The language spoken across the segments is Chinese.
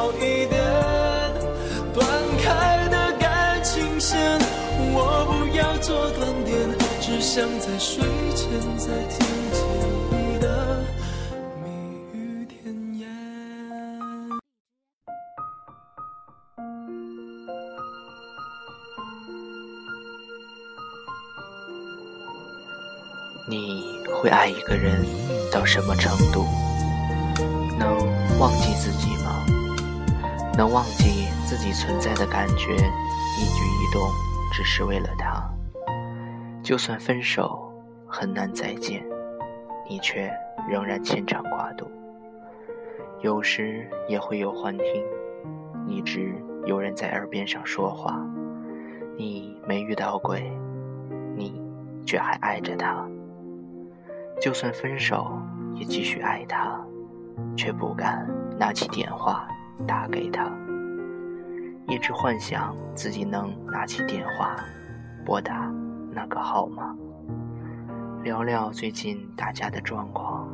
好一点。断开的感情线，我不要做断点，只想在睡前再听见你的蜜语甜言。你会爱一个人到什么程度？能忘记自己吗？能忘记自己存在的感觉，一举一动只是为了他。就算分手很难再见，你却仍然牵肠挂肚。有时也会有幻听，一直有人在耳边上说话，你没遇到鬼，你却还爱着他。就算分手，也继续爱他，却不敢拿起电话打给他。一直幻想自己能拿起电话拨打那个号码，聊聊最近大家的状况，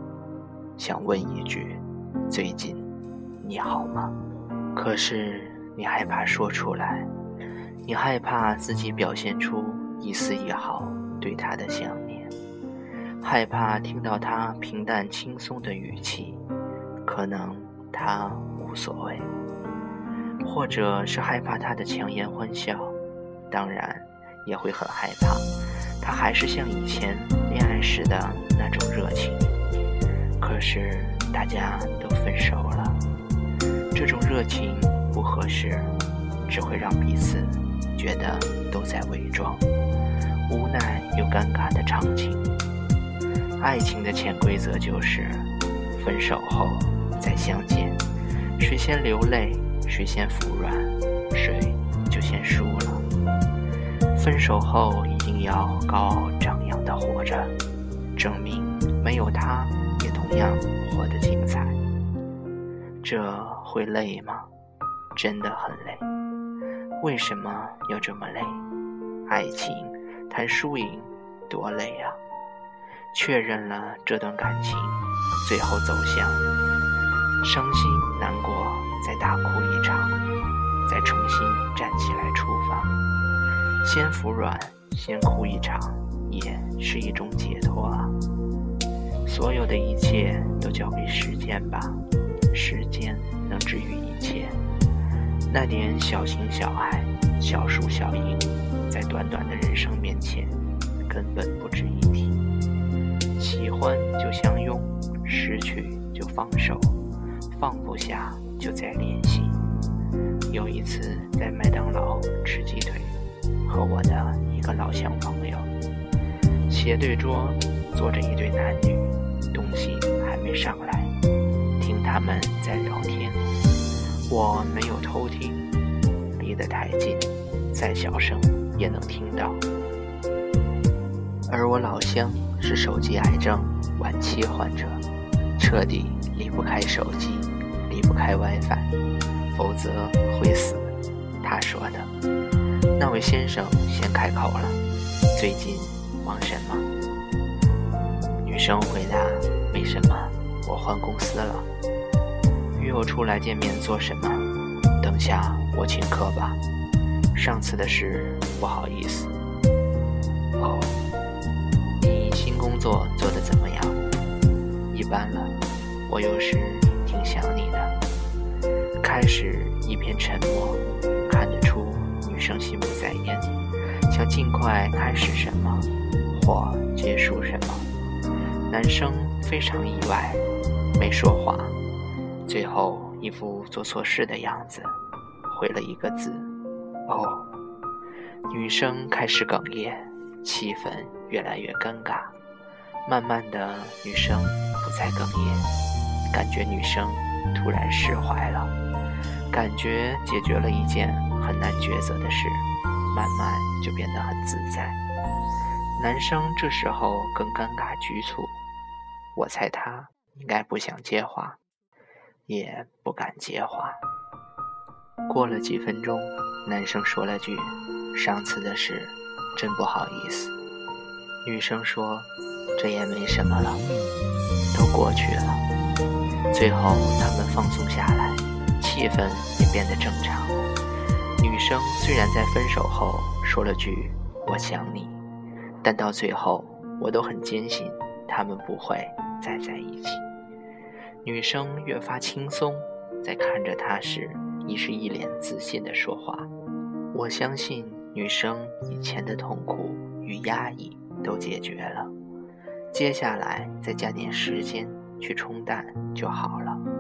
想问一句：最近你好吗？可是你害怕说出来，你害怕自己表现出一丝一毫对他的想念。害怕听到他平淡轻松的语气，可能他所谓，或者是害怕他的强颜欢笑，当然也会很害怕，他还是像以前恋爱时的那种热情。可是大家都分手了，这种热情不合适，只会让彼此觉得都在伪装，无奈又尴尬的场景。爱情的潜规则就是，分手后再相见，谁先流泪，谁先服软，谁就先输了。分手后一定要高傲张扬的活着，证明没有他也同样活得精彩。这会累吗？真的很累。为什么要这么累？爱情谈输赢多累啊！确认了这段感情，最后走向伤心难过，再大哭一场，再重新站起来出发。先服软，先哭一场，也是一种解脱啊。所有的一切都交给时间吧，时间能治愈一切。那点小情小爱、小输小赢，在短短的人生面前，根本不值一提。喜欢就相拥，失去就放手，放不下就再联系。有一次在麦当劳吃鸡腿，和我的一个老乡朋友，斜对桌坐着一对男女，东西还没上来，听他们在聊天。我没有偷听，离得太近，再小声也能听到。而我老乡。是手机癌症晚期患者，彻底离不开手机，开 WiFi，否则会死。他说的。那位先生先开口了：“最近忙什么？”女生回答：“没什么，我换公司了。约我出来见面做什么？等下我请客吧。上次的事不好意思。”哦。你新工作做得怎么样？一般了。我有时挺想你。开始一片沉默，看得出女生心不在焉，想尽快开始什么或结束什么。男生非常意外，没说话，最后一副做错事的样子，回了一个字：“哦。”女生开始哽咽，气氛越来越尴尬。慢慢的，女生不再哽咽，感觉女生突然释怀了，感觉解决了一件很难抉择的事，慢慢就变得很自在。男生这时候更尴尬局促，我猜他应该不想接话，也不敢接话。过了几分钟，男生说了句：“上次的事，真不好意思。”女生说。这也没什么了，都过去了。最后，他们放松下来，气氛也变得正常。女生虽然在分手后说了句“我想你”，但到最后我都很坚信他们不会再在一起。女生越发轻松，在看着他时，已是一脸自信的说话。我相信女生以前的痛苦与压抑都解决了，接下来再加点时间去冲淡就好了。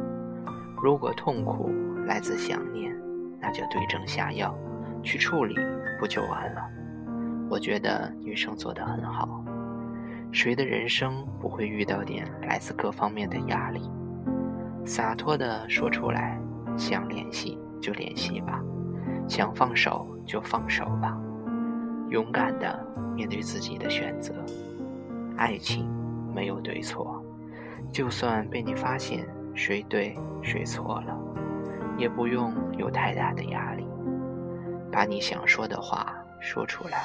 如果痛苦来自想念，那就对症下药，去处理不就完了？我觉得女生做得很好。谁的人生不会遇到点来自各方面的压力？洒脱地说出来，想联系就联系吧，想放手就放手吧，勇敢地面对自己的选择。爱情没有对错，就算被你发现谁对谁错了。也不用有太大的压力，把你想说的话说出来，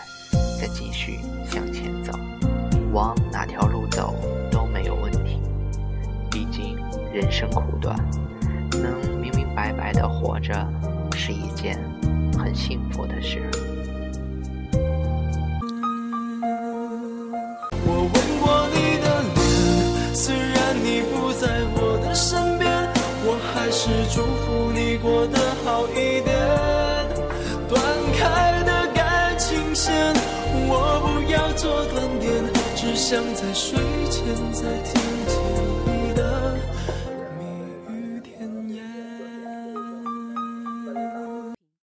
再继续向前走，往哪条路走都没有问题。毕竟人生苦短，能明明白白的活着是一件很幸福的事。想在睡前再听见。